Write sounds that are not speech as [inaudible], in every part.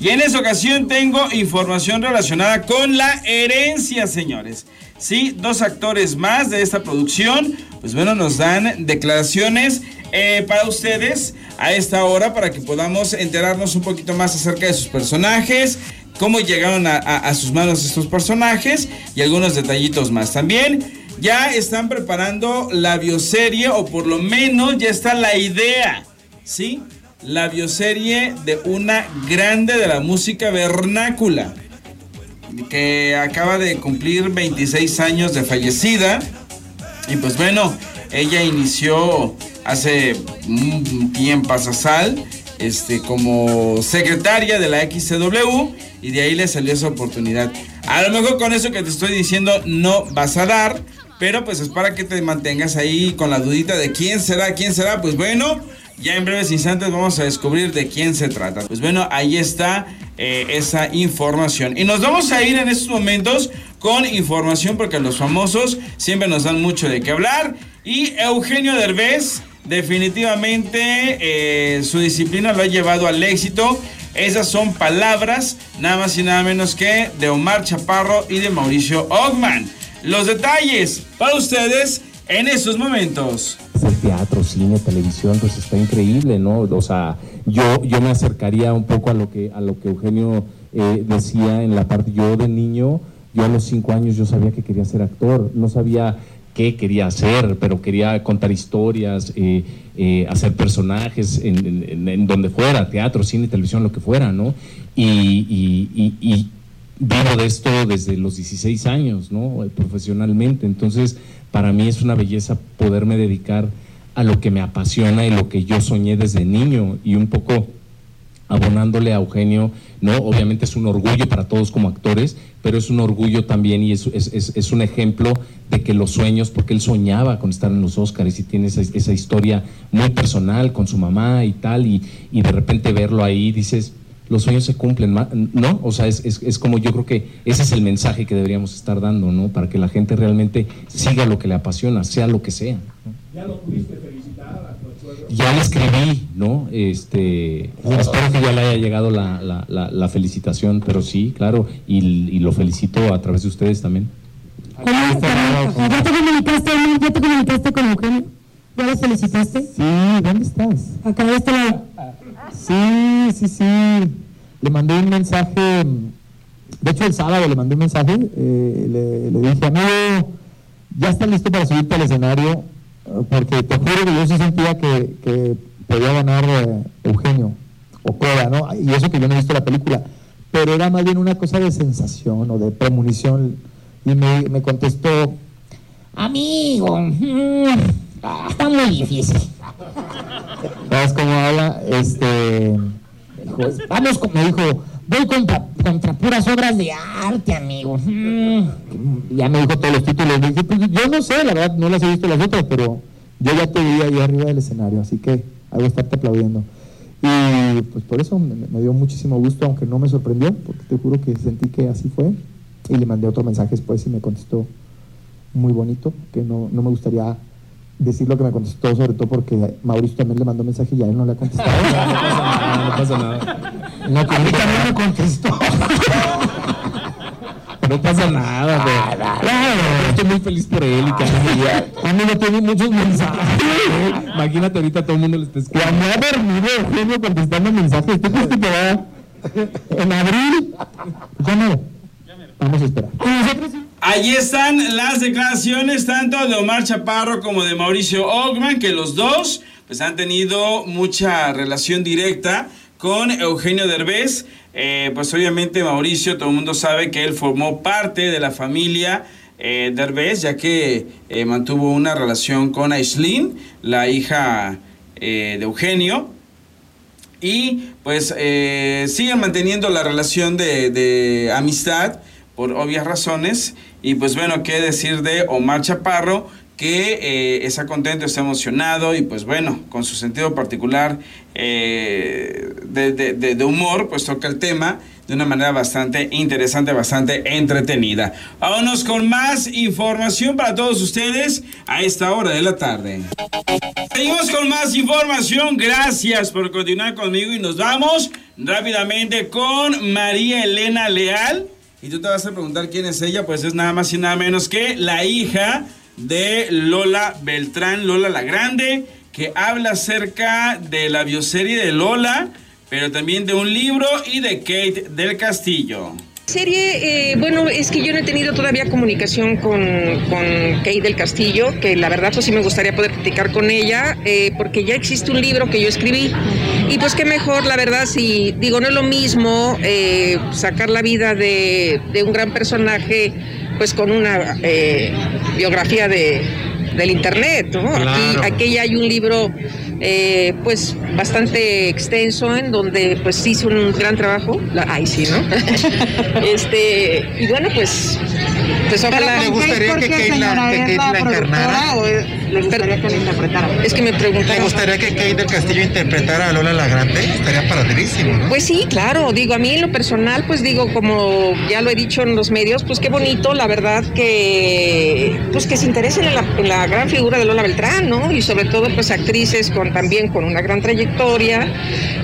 Y en esta ocasión tengo información relacionada con la herencia, señores. Sí, dos actores más de esta producción, pues bueno, nos dan declaraciones eh, para ustedes a esta hora para que podamos enterarnos un poquito más acerca de sus personajes, cómo llegaron a, sus manos estos personajes y algunos detallitos más. También ya están preparando la bioserie o por lo menos ya está la idea, ¿sí? La bioserie de una grande de la música vernácula que acaba de cumplir 26 años de fallecida. Y pues bueno, ella inició hace un tiempo Sal, este, como secretaria de la XCW y de ahí le salió esa oportunidad. A lo mejor con eso que te estoy diciendo no vas a dar, pero pues es para que te mantengas ahí con la dudita de quién será, quién será. Pues bueno, ya en breves instantes vamos a descubrir de quién se trata. Pues bueno, ahí está eh, esa información. Y nos vamos a ir en estos momentos con información porque los famosos siempre nos dan mucho de qué hablar. Y Eugenio Derbez definitivamente eh, su disciplina lo ha llevado al éxito. Esas son palabras nada más y nada menos que de Omar Chaparro y de Mauricio Ogman. Los detalles para ustedes en estos momentos teatro, cine, televisión, pues está increíble, ¿no? O sea, yo, yo me acercaría un poco a lo que, a lo que Eugenio eh, decía en la parte, yo de niño, yo a los cinco años yo sabía que quería ser actor, no sabía qué quería hacer, pero quería contar historias, eh, eh, hacer personajes en, donde fuera, teatro, cine, televisión, lo que fuera, ¿no? Y, y, y vivo de esto desde los 16 años, ¿no? Profesionalmente, entonces para mí es una belleza poderme dedicar a lo que me apasiona y lo que yo soñé desde niño y un poco abonándole a Eugenio, ¿no? Obviamente es un orgullo para todos como actores, pero es un orgullo también y es, es, un ejemplo de que los sueños, porque él soñaba con estar en los Oscars y tiene esa, esa historia muy personal con su mamá y tal, y, y de repente verlo ahí, dices, los sueños se cumplen, ¿no? O sea, es, es, como yo creo que ese es el mensaje que deberíamos estar dando, ¿no? Para que la gente realmente siga lo que le apasiona, sea lo que sea. ¿Ya lo pudiste felicitar? Ya le escribí, ¿no? Este, espero que ya le haya llegado la, la, la, felicitación, pero sí, claro, y, y, lo felicito a través de ustedes también. ¿Ya te comunicaste, ¿Ya te comunicaste con Eugenio? ¿Ya lo felicitaste? Sí, ¿dónde estás? Acá de este lado. Sí, sí, sí. Le mandé un mensaje, de hecho el sábado le mandé un mensaje, eh, le, dije, amigo, ya está listo para subirte al escenario, porque te juro que yo sí sentía que, podía ganar eh, Eugenio o Cora, ¿no? Y eso que yo no he visto la película, pero era más bien una cosa de sensación o de premonición. Y me, me contestó, amigo, mm, está muy difícil. ¿Sabes cómo habla? Este, vamos, como dijo, voy contra, contra puras obras de arte, amigo. Mm. Ya me dijo todos los títulos. Pues, yo no sé, la verdad, no las he visto las otras, pero yo ya te vi ahí arriba del escenario, así que hago estarte aplaudiendo. Y pues por eso me, dio muchísimo gusto, aunque no me sorprendió, porque te juro que sentí que así fue. Y le mandé otro mensaje después y me contestó muy bonito, que no, no me gustaría decir lo que me contestó, sobre todo porque Mauricio también le mandó mensaje y a él no le ha contestado. [laughs] no, pasa nada, no pasa nada. No, a mí también me contestó. No pasa nada, Claro, estoy muy feliz por él y que a mí me tiene muchos mensajes. Imagínate ahorita todo el mundo le está escribiendo. Me ha dormido Eugenio contestando mensajes. ¿Tú crees que te va en abril? Ya no. Vamos a esperar. Allí están las declaraciones tanto de Omar Chaparro como de Mauricio Ogman, que los dos pues, han tenido mucha relación directa con Eugenio Derbez. Eh, pues obviamente Mauricio, todo el mundo sabe que él formó parte de la familia eh, Derbez, ya que eh, mantuvo una relación con Aislinn, la hija de Eugenio. Y pues siguen manteniendo la relación de amistad por obvias razones. Y pues bueno, qué decir de Omar Chaparro, que eh, está contento, está emocionado y pues bueno, con su sentido particular eh, de, de, humor, pues toca el tema de una manera bastante interesante, bastante entretenida. Vámonos con más información para todos ustedes a esta hora de la tarde. Seguimos con más información, gracias por continuar conmigo y nos vamos rápidamente con María Elena Leal. Y tú te vas a preguntar quién es ella, pues es nada más y nada menos que la hija de Lola Beltrán, Lola la Grande, que habla acerca de la bioserie de Lola, pero también de un libro y de Kate del Castillo. Serie, eh, bueno, es que yo no he tenido todavía comunicación con, con Kate del Castillo, que la verdad pues sí me gustaría poder platicar con ella, eh, porque ya existe un libro que yo escribí. Y pues qué mejor, la verdad, si digo, no es lo mismo eh, sacar la vida de, de, un gran personaje, pues con una biografía de, del internet, ¿no? Aquí, aquí ya hay un libro eh, pues bastante extenso en donde pues hizo un gran trabajo. La, ay, sí, ¿no? [laughs] este, y bueno, pues pues ojalá. ¿Le gustaría que Kate la, que Kate la encarnara? ¿O le gustaría que la interpretara? Es que me preguntaron. ¿Le gustaría que Kate del Castillo interpretara a Lola la Grande? Estaría padrísimo, ¿no? Pues sí, claro. Digo, a mí en lo personal, pues digo, como ya lo he dicho en los medios, pues qué bonito, la verdad, que pues que se interesen en la, en la gran figura de Lola Beltrán, ¿no? Y sobre todo, pues actrices con también con una gran trayectoria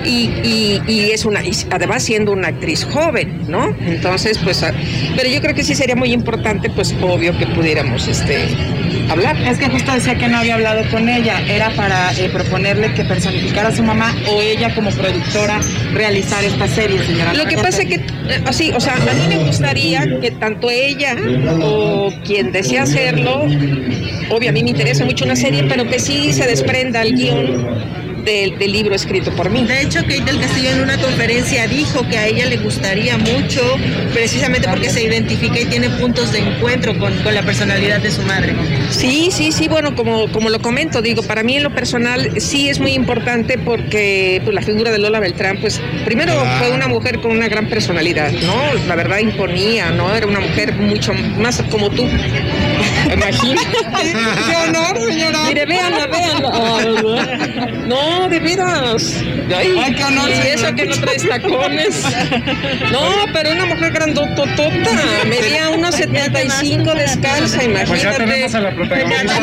y, y, y es una, además siendo una actriz joven, ¿no? Entonces, pues, pero yo creo que sí sería muy importante, pues obvio que pudiéramos este, hablar. Es que justo decía que no había hablado con ella, era para eh, proponerle que personificara a su mamá o ella como productora realizar esta serie, señora. Lo que pasa es que, así, o sea, a mí me gustaría que tanto ella o quien desea hacerlo, obvio, a mí me interesa mucho una serie, pero que sí se desprenda el guion del, del, libro escrito por mí. De hecho, Kate del Castillo en una conferencia dijo que a ella le gustaría mucho, precisamente porque se identifica y tiene puntos de encuentro con, con la personalidad de su madre. Sí, sí, sí, bueno, como, como lo comento, digo, para mí en lo personal sí es muy importante porque pues, la figura de Lola Beltrán, pues primero fue una mujer con una gran personalidad, ¿no? La verdad imponía, ¿no? Era una mujer mucho más como tú. Imagínate. [laughs] ¡Qué honor, señora! Mire, véanla, véanla. No, de veras. Ay, Ay qué honor. Y eso que no traes tacones. No, pero una mujer grandototota. Medía unos 75 descalza, imagínate. Pues ya tenemos a la protagonista.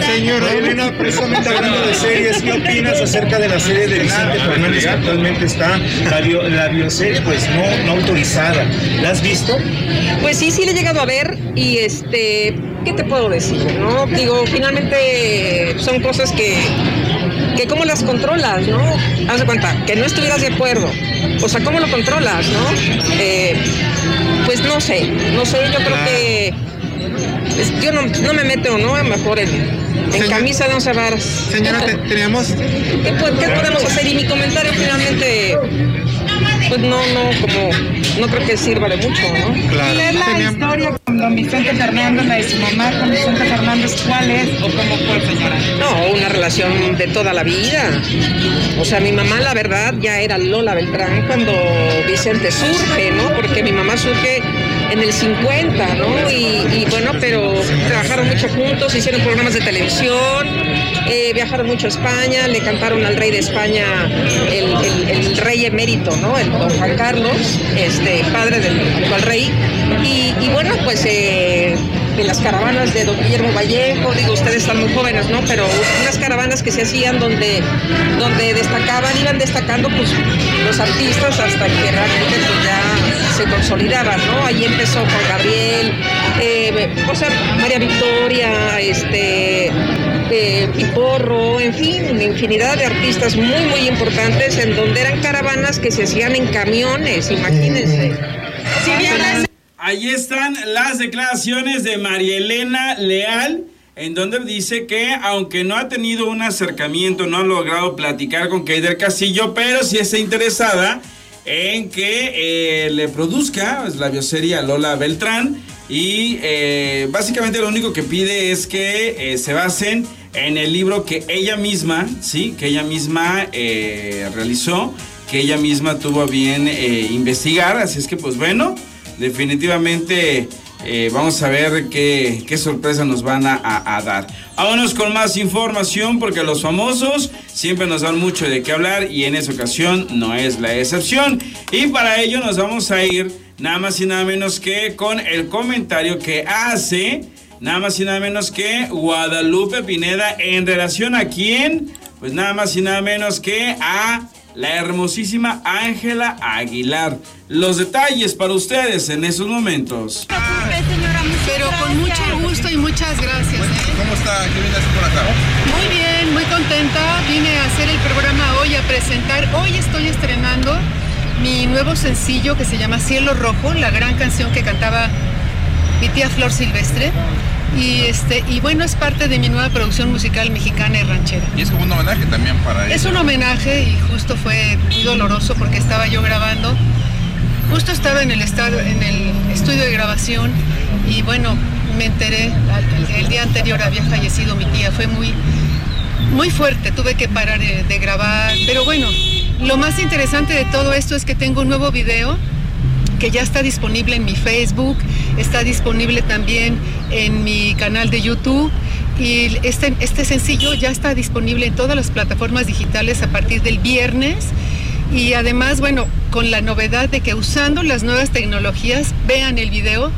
Señora Elena, precisamente hablando de series, ¿qué opinas acerca de la serie de Vicente Fernández que actualmente está, la, bio, la bioserie, pues no, no autorizada? ¿La has visto? Pues sí, sí le he llegado a ver y este, ¿qué te puedo decir? No, digo, finalmente son cosas que que cómo las controlas, ¿no? Haz de cuenta, que no estuvieras de acuerdo. O sea, ¿cómo lo controlas, no? Eh, pues no sé, no sé, yo creo que pues, yo no, no, me meto, ¿no? Mejor en, camisa de once varas. Señora, te, teníamos... ¿Qué, ¿Qué podemos hacer? Y mi comentario finalmente pues no, no, como, no creo que sirva de mucho, ¿no? Claro. ¿Y es la Tenía... historia con don Vicente Fernández, la de su mamá con Vicente Fernández, cuál es o cómo fue, señora? No, una relación de toda la vida. O sea, mi mamá, la verdad, ya era Lola Beltrán cuando Vicente surge, ¿no? Porque mi mamá surge en el 50, ¿no? Y, bueno, pero trabajaron mucho juntos, hicieron programas de televisión, eh, viajaron mucho a España, le cantaron al rey de España el, rey emérito, ¿no? El don Juan Carlos, este, padre del actual rey. Y, bueno, pues eh, las caravanas de don Guillermo Vallejo, digo, ustedes están muy jóvenes, ¿no? Pero unas caravanas que se hacían donde, donde destacaban, iban destacando pues los artistas hasta que realmente pues, ya se consolidaban, ¿no? Ahí empezó Juan Gabriel, eh, o sea, María Victoria, este, eh, Piporro, en fin, infinidad de artistas muy, muy importantes en donde eran caravanas que se hacían en camiones, imagínense. Si bien Ahí están las declaraciones de María Elena Leal, en donde dice que aunque no ha tenido un acercamiento, no ha logrado platicar con del Castillo, pero sí está interesada en que eh, le produzca pues, la bioserie a Lola Beltrán y eh, básicamente lo único que pide es que eh, se basen en el libro que ella misma, sí, que ella misma realizó, que ella misma tuvo a bien investigar, así es que pues bueno, definitivamente vamos a ver qué, qué, sorpresa nos van a, a dar. Vámonos con más información porque los famosos siempre nos dan mucho de qué hablar y en esa ocasión no es la excepción. Y para ello nos vamos a ir nada más y nada menos que con el comentario que hace nada más y nada menos que Guadalupe Pineda en relación a quién, pues nada más y nada menos que a la hermosísima Ángela Aguilar. Los detalles para ustedes en esos momentos. Pero con mucho gusto y muchas gracias. ¿eh? ¿Cómo está? ¿Qué viene a hacer por acá? Muy bien, muy contenta. Vine a hacer el programa hoy, a presentar. Hoy estoy estrenando mi nuevo sencillo que se llama Cielo Rojo, la gran canción que cantaba mi tía Flor Silvestre. Y, este, y bueno, es parte de mi nueva producción musical mexicana y ranchera. Y es como un homenaje también para Es ella. un homenaje y justo fue muy doloroso porque estaba yo grabando. Justo estaba en el, estado, en el estudio de grabación y bueno, me enteré, el, día anterior había fallecido mi tía. Fue muy, muy fuerte, tuve que parar de, de grabar. Pero bueno, lo más interesante de todo esto es que tengo un nuevo video que ya está disponible en mi Facebook, está disponible también en mi canal de YouTube y este, este sencillo ya está disponible en todas las plataformas digitales a partir del viernes y además, bueno, con la novedad de que usando las nuevas tecnologías, vean el video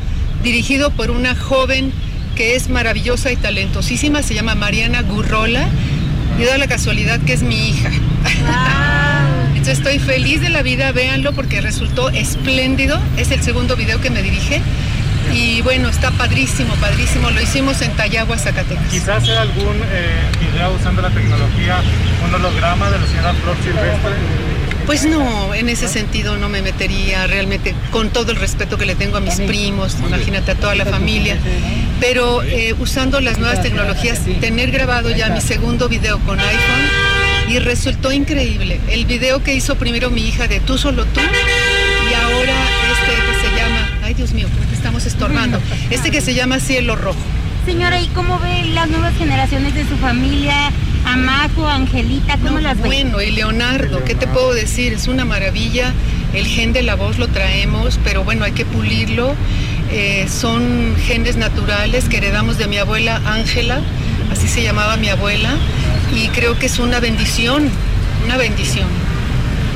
dirigido por una joven que es maravillosa y talentosísima, se llama Mariana Gurrola y da la casualidad que es mi hija. Entonces estoy feliz de la vida, véanlo porque resultó espléndido. Es el segundo video que me dirige. Y bueno, está padrísimo, padrísimo. Lo hicimos en Tayagua, Zacatecas. Quizás sea algún eh, video usando la tecnología, un holograma de la señora Flor Silvestre. Pues no, en ese sentido no me metería realmente, con todo el respeto que le tengo a mis primos, imagínate a toda la familia. Pero eh, usando las nuevas tecnologías, tener grabado ya mi segundo video con iPhone y resultó increíble. El video que hizo primero mi hija de Tú solo tú y ahora este que se llama, ay Dios mío, estamos estorbando, [laughs] este que se llama Cielo Rojo. Señora, ¿y cómo ve las nuevas generaciones de su familia? Amajo, Angelita, ¿cómo las ve? Bueno, y Leonardo, ¿qué te puedo decir? Es una maravilla. El gen de la voz lo traemos, pero bueno, hay que pulirlo. Eh, son genes naturales que heredamos de mi abuela Ángela, así se llamaba mi abuela, y creo que es una bendición, una bendición.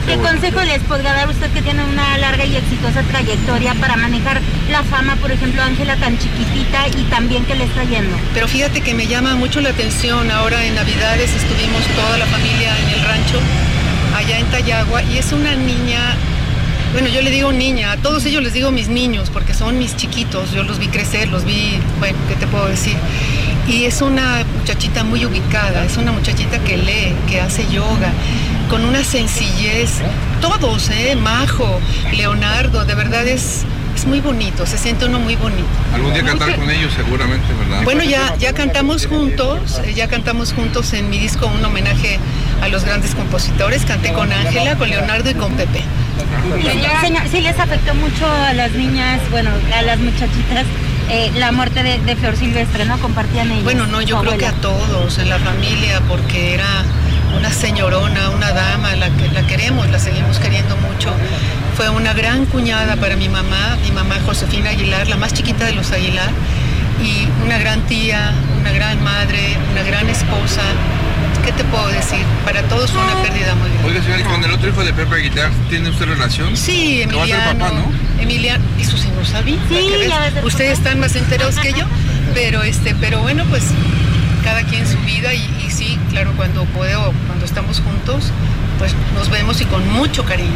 ¿Qué consejo les podría dar usted que tiene una larga y exitosa trayectoria para manejar la fama, por ejemplo, Ángela tan chiquitita y también que le está yendo? Pero fíjate que me llama mucho la atención, ahora en Navidades estuvimos toda la familia en el rancho, allá en Tayagua, y es una niña, bueno, yo le digo niña, a todos ellos les digo mis niños, porque son mis chiquitos, yo los vi crecer, los vi, bueno, ¿qué te puedo decir? Y es una muchachita muy ubicada, es una muchachita que lee, que hace yoga, con una sencillez, todos, ¿eh? Majo, Leonardo, de verdad es, es muy bonito, se siente uno muy bonito. Algún día cantar con ellos seguramente, ¿verdad? Bueno, ya, ya cantamos juntos, eh, ya cantamos juntos en mi disco un homenaje a los grandes compositores. Canté con Ángela, con Leonardo y con Pepe. Señor, sí les afectó mucho a las niñas, bueno, a las muchachitas, eh, la muerte de, de Flor Silvestre, ¿no? Compartían ellos. Bueno, no, yo creo que a todos en la familia, porque era una señorona, una dama, la que la queremos, la seguimos queriendo mucho. Fue una gran cuñada para mi mamá, mi mamá Josefina Aguilar, la más chiquita de los Aguilar, y una gran tía, una gran madre, una gran esposa. ¿Qué te puedo decir? Para todos fue una pérdida muy grande. Oiga, señora, ¿y con el otro hijo de Pepe Aguilar tiene usted relación? Sí, Que va a ser Emiliano. papá, ¿no? Emiliano, eso sí no sabía. Sí, Ustedes están más enterados que yo, pero este, pero bueno, pues cada quien su vida y, y sí, claro, cuando puedo, cuando estamos juntos, pues nos vemos y con mucho cariño.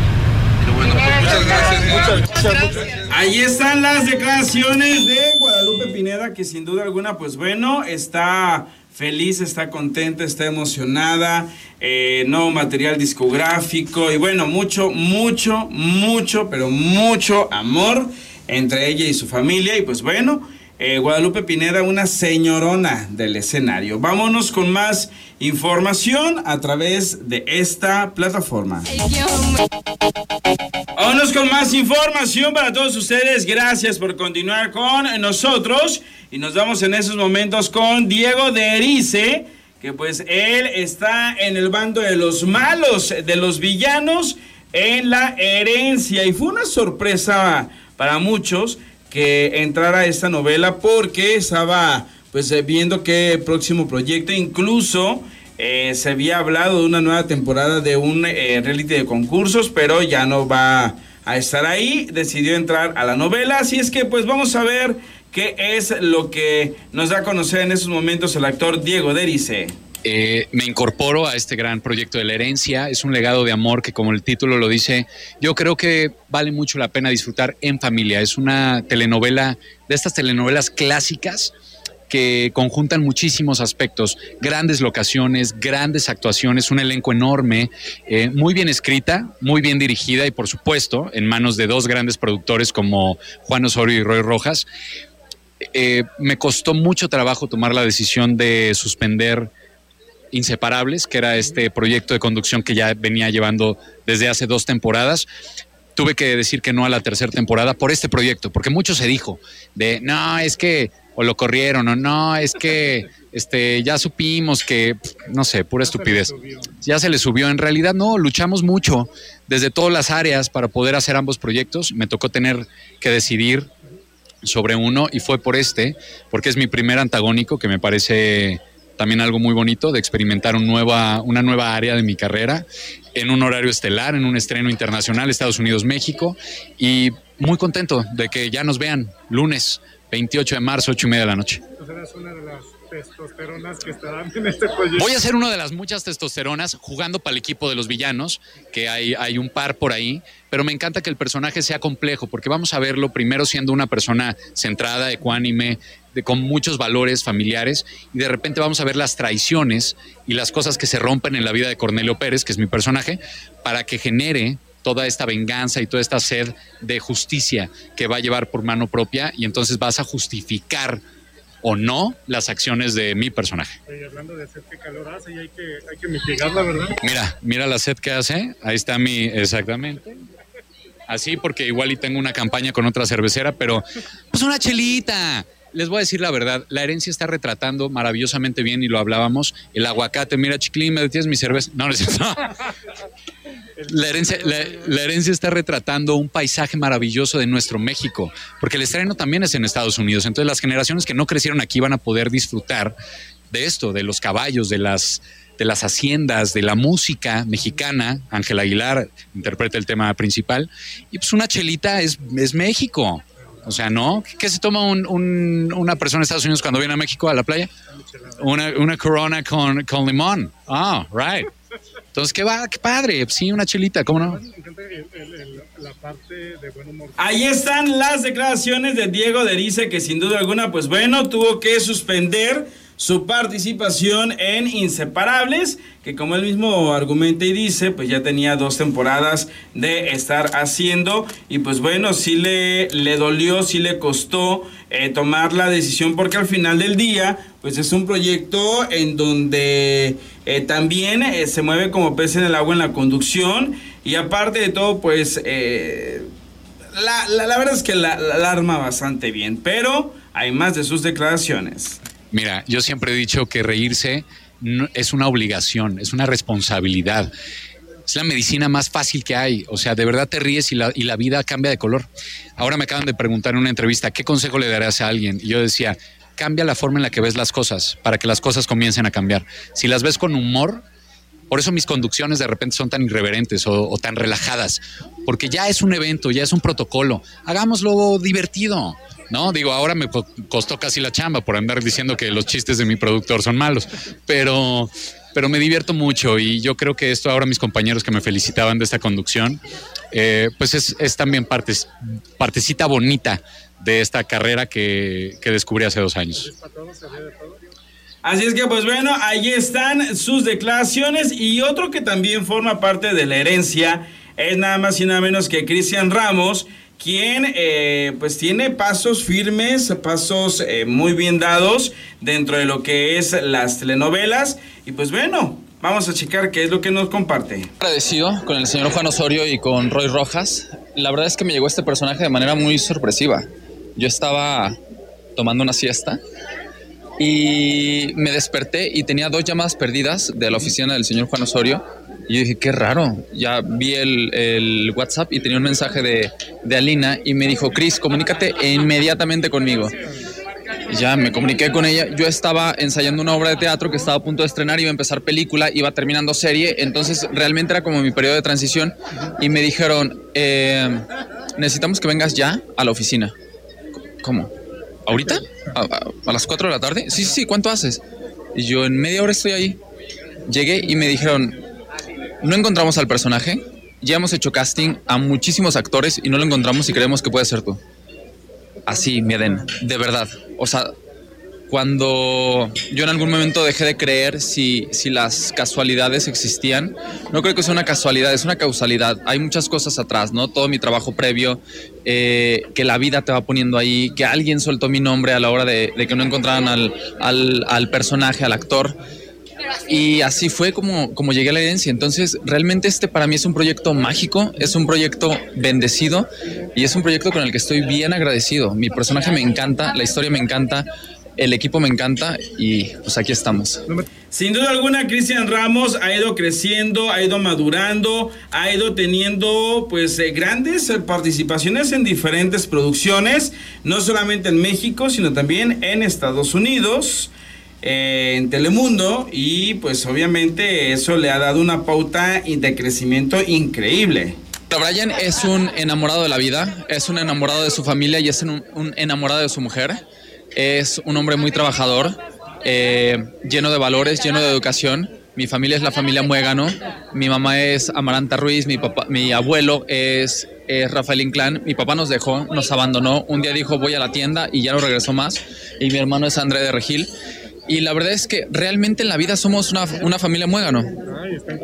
Pero bueno, pues muchas gracias. Muchas gracias. Ahí están las declaraciones de Guadalupe Pineda, que sin duda alguna, pues bueno, está feliz, está contenta, está emocionada, eh, nuevo material discográfico y bueno, mucho, mucho, mucho, pero mucho amor entre ella y su familia y pues bueno, eh, Guadalupe Pineda, una señorona del escenario. Vámonos con más información a través de esta plataforma. Vámonos con más información para todos ustedes. Gracias por continuar con nosotros. Y nos vamos en esos momentos con Diego de Erice, que pues él está en el bando de los malos, de los villanos en la herencia. Y fue una sorpresa para muchos que entrara esta novela porque estaba pues eh, viendo qué próximo proyecto, incluso eh, se había hablado de una nueva temporada de un eh, reality de concursos, pero ya no va a estar ahí, decidió entrar a la novela, así es que pues vamos a ver qué es lo que nos da a conocer en estos momentos el actor Diego Derice. Eh, me incorporo a este gran proyecto de la herencia. Es un legado de amor que, como el título lo dice, yo creo que vale mucho la pena disfrutar en familia. Es una telenovela de estas telenovelas clásicas que conjuntan muchísimos aspectos, grandes locaciones, grandes actuaciones, un elenco enorme, eh, muy bien escrita, muy bien dirigida y por supuesto en manos de dos grandes productores como Juan Osorio y Roy Rojas. Eh, me costó mucho trabajo tomar la decisión de suspender Inseparables, que era este proyecto de conducción que ya venía llevando desde hace dos temporadas. Tuve que decir que no a la tercera temporada por este proyecto, porque mucho se dijo de, no, es que, o lo corrieron, o no, es que este, ya supimos que, no sé, pura estupidez. Ya se le subió. En realidad, no, luchamos mucho desde todas las áreas para poder hacer ambos proyectos. Me tocó tener que decidir sobre uno y fue por este, porque es mi primer antagónico que me parece también algo muy bonito de experimentar un nueva, una nueva área de mi carrera en un horario estelar, en un estreno internacional, Estados Unidos, México, y muy contento de que ya nos vean lunes 28 de marzo, 8 y media de la noche. Testosteronas que estarán en este proyecto. Voy a ser una de las muchas testosteronas jugando para el equipo de los villanos, que hay, hay un par por ahí, pero me encanta que el personaje sea complejo, porque vamos a verlo primero siendo una persona centrada, ecuánime, de, con muchos valores familiares, y de repente vamos a ver las traiciones y las cosas que se rompen en la vida de Cornelio Pérez, que es mi personaje, para que genere toda esta venganza y toda esta sed de justicia que va a llevar por mano propia y entonces vas a justificar o no las acciones de mi personaje. Y hablando de sed, qué calor hace y hay que, hay que mitigarla, ¿verdad? Mira, mira la sed que hace, ahí está mi, exactamente. Así porque igual y tengo una campaña con otra cervecera, pero pues una chelita. Les voy a decir la verdad, la herencia está retratando maravillosamente bien y lo hablábamos. El aguacate, mira, chiclín, me detienes mi cerveza. No, no cierto. [laughs] La herencia, la, la herencia está retratando un paisaje maravilloso de nuestro México, porque el estreno también es en Estados Unidos. Entonces las generaciones que no crecieron aquí van a poder disfrutar de esto, de los caballos, de las, de las haciendas, de la música mexicana. Ángel Aguilar interpreta el tema principal. Y pues una chelita es, es México. O sea, ¿no? ¿Qué se toma un- un- una persona de Estados Unidos cuando viene a México a la playa? Una, una corona con, con limón. Ah, right. Entonces, ¿qué va? ¡Qué padre! Sí, una chelita, ¿cómo no? Ahí están las declaraciones de Diego Derice, que sin duda alguna, pues bueno, tuvo que suspender su participación en Inseparables, que como él mismo argumenta y dice, pues ya tenía dos temporadas de estar haciendo, y pues bueno, sí le, le dolió, sí le costó eh, tomar la decisión, porque al final del día, pues es un proyecto en donde eh, también eh, se mueve como pez en el agua en la conducción, y aparte de todo, pues... la, la- verdad es que la, la- la arma bastante bien, pero hay más de sus declaraciones. Mira, yo siempre he dicho que reírse no- es una obligación, es una responsabilidad. Es la medicina más fácil que hay. O sea, de verdad te ríes y la, y la vida cambia de color. Ahora me acaban de preguntar en una entrevista, ¿qué consejo le darías a alguien? Y yo decía, cambia la forma en la que ves las cosas para que las cosas comiencen a cambiar. Si las ves con humor, por eso mis conducciones de repente son tan irreverentes o, o tan relajadas, porque ya es un evento, ya es un protocolo. Hagámoslo divertido. No, digo, ahora me co- costó casi la chamba por andar diciendo que los chistes de mi productor son malos, pero, pero me divierto mucho y yo creo que esto ahora mis compañeros que me felicitaban de esta conducción, eh, pues es, es también partes, partecita bonita de esta carrera que, que descubrí hace dos años. Así es que, pues bueno, ahí están sus declaraciones. Y otro que también forma parte de la herencia es nada más y nada menos que Cristian Ramos, quien eh, pues tiene pasos firmes, pasos eh, muy bien dados dentro de lo que es las telenovelas. Y pues bueno, vamos a checar qué es lo que nos comparte. agradecido con el señor Juan Osorio y con Roy Rojas. La verdad es que me llegó este personaje de manera muy sorpresiva. Yo estaba tomando una siesta y me desperté y tenía dos llamadas perdidas de la oficina del señor Juan Osorio. Y yo dije, qué raro. Ya vi el, el WhatsApp y tenía un mensaje de, de Alina y me dijo, Chris, comunícate inmediatamente conmigo. Ya me comuniqué con ella. Yo estaba ensayando una obra de teatro que estaba a punto de estrenar, iba a empezar película, iba terminando serie, entonces realmente era como mi periodo de transición y me dijeron, eh, necesitamos que vengas ya a la oficina. ¿Cómo? ¿Ahorita? ¿A, a- a las 4 de la tarde? Sí, sí, sí, ¿cuánto haces? Y yo en media hora estoy ahí. Llegué y me dijeron, no encontramos al personaje, ya hemos hecho casting a muchísimos actores y no lo encontramos y creemos que puede ser tú. Así, mi Eden, de verdad. O sea, cuando yo en algún momento dejé de creer si, si las casualidades existían, no creo que sea una casualidad, es una causalidad. Hay muchas cosas atrás, ¿no? Todo mi trabajo previo, eh, que la vida te va poniendo ahí, que alguien soltó mi nombre a la hora de, de que no encontraran al, al, al personaje, al actor. Y así fue como, como llegué a la herencia. Entonces, realmente este para mí es un proyecto mágico, es un proyecto bendecido y es un proyecto con el que estoy bien agradecido. Mi personaje me encanta, la historia me encanta, el equipo me encanta y pues aquí estamos. Sin duda alguna, Cristian Ramos ha ido creciendo, ha ido madurando, ha ido teniendo pues eh, grandes eh, participaciones en diferentes producciones, no solamente en México, sino también en Estados Unidos. eh, en Telemundo y pues obviamente eso le ha dado una pauta de crecimiento increíble. Brian es un enamorado de la vida, es un enamorado de su familia y es un, un enamorado de su mujer. Es un hombre muy trabajador, eh, lleno de valores, lleno de educación. Mi familia es la familia Muégano. Mi mamá es Amaranta Ruiz, mi, papá, mi abuelo es, Rafael Inclán. Mi papá nos dejó, nos abandonó. Un día dijo voy a la tienda y ya no regresó más. Y mi hermano es André de Regil. Y la verdad es que realmente en la vida somos una, una familia Muégano.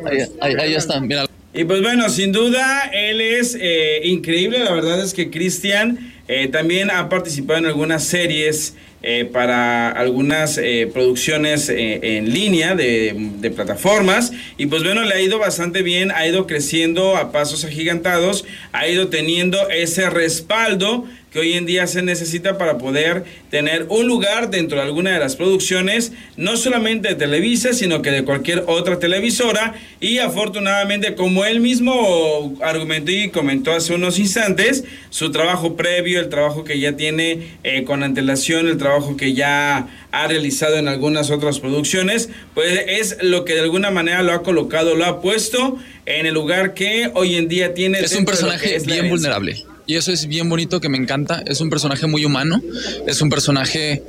Ahí, ahí, ahí está, mira. Y pues bueno, sin duda, él es eh, increíble. La verdad es que Cristian eh, también ha participado en algunas series eh, para algunas eh, producciones eh, en línea de, de plataformas. Y pues bueno, le ha ido bastante bien, ha ido creciendo a pasos agigantados, ha ido teniendo ese respaldo que hoy en día se necesita para poder tener un lugar dentro de alguna de las producciones, no solamente de Televisa, sino que de cualquier otra televisora. Y afortunadamente, como él mismo argumentó y comentó hace unos instantes, su trabajo previo, el trabajo que ya tiene eh, con antelación, el trabajo que ya ha realizado en algunas otras producciones, pues es lo que de alguna manera lo ha colocado, lo ha puesto en el lugar que hoy en día tiene. Es un personaje es bien vulnerable. Y eso es bien bonito que me encanta. Es un personaje muy humano. Es un personaje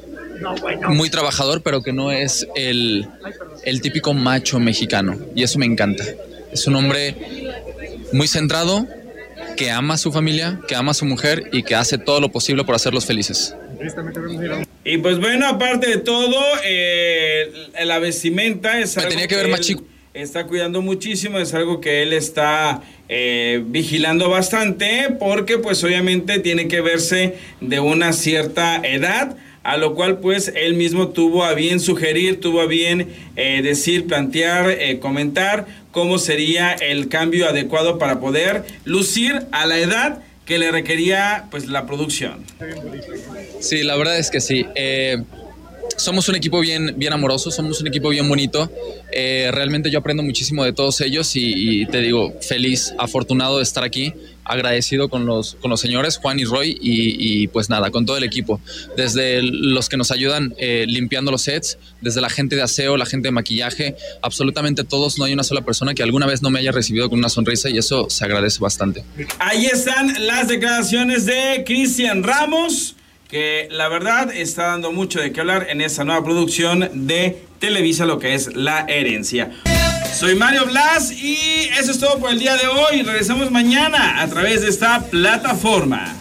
muy trabajador, pero que no es el, el típico macho mexicano. Y eso me encanta. Es un hombre muy centrado, que ama a su familia, que ama a su mujer y que hace todo lo posible por hacerlos felices. Y pues bueno, aparte de todo, eh, la vestimenta es Me algo tenía que ver más chico. Está cuidando muchísimo, es algo que él está eh, vigilando bastante porque pues obviamente tiene que verse de una cierta edad. A lo cual pues él mismo tuvo a bien sugerir, tuvo a bien eh, decir, plantear, eh, comentar cómo sería el cambio adecuado para poder lucir a la edad que le requería pues la producción. Sí, la verdad es que sí. Eh, somos un equipo bien, bien amoroso, somos un equipo bien bonito. Eh, realmente yo aprendo muchísimo de todos ellos y, y te digo, feliz, afortunado de estar aquí, agradecido con los, con los señores Juan y Roy y, y pues nada, con todo el equipo. Desde los que nos ayudan eh, limpiando los sets, desde la gente de aseo, la gente de maquillaje, absolutamente todos, no hay una sola persona que alguna vez no me haya recibido con una sonrisa y eso se agradece bastante. Ahí están las declaraciones de Cristian Ramos, que la verdad está dando mucho de qué hablar en esta nueva producción de Televisa, lo que es La Herencia. Soy Mario Blas y eso es todo por el día de hoy. Regresamos mañana a través de esta plataforma.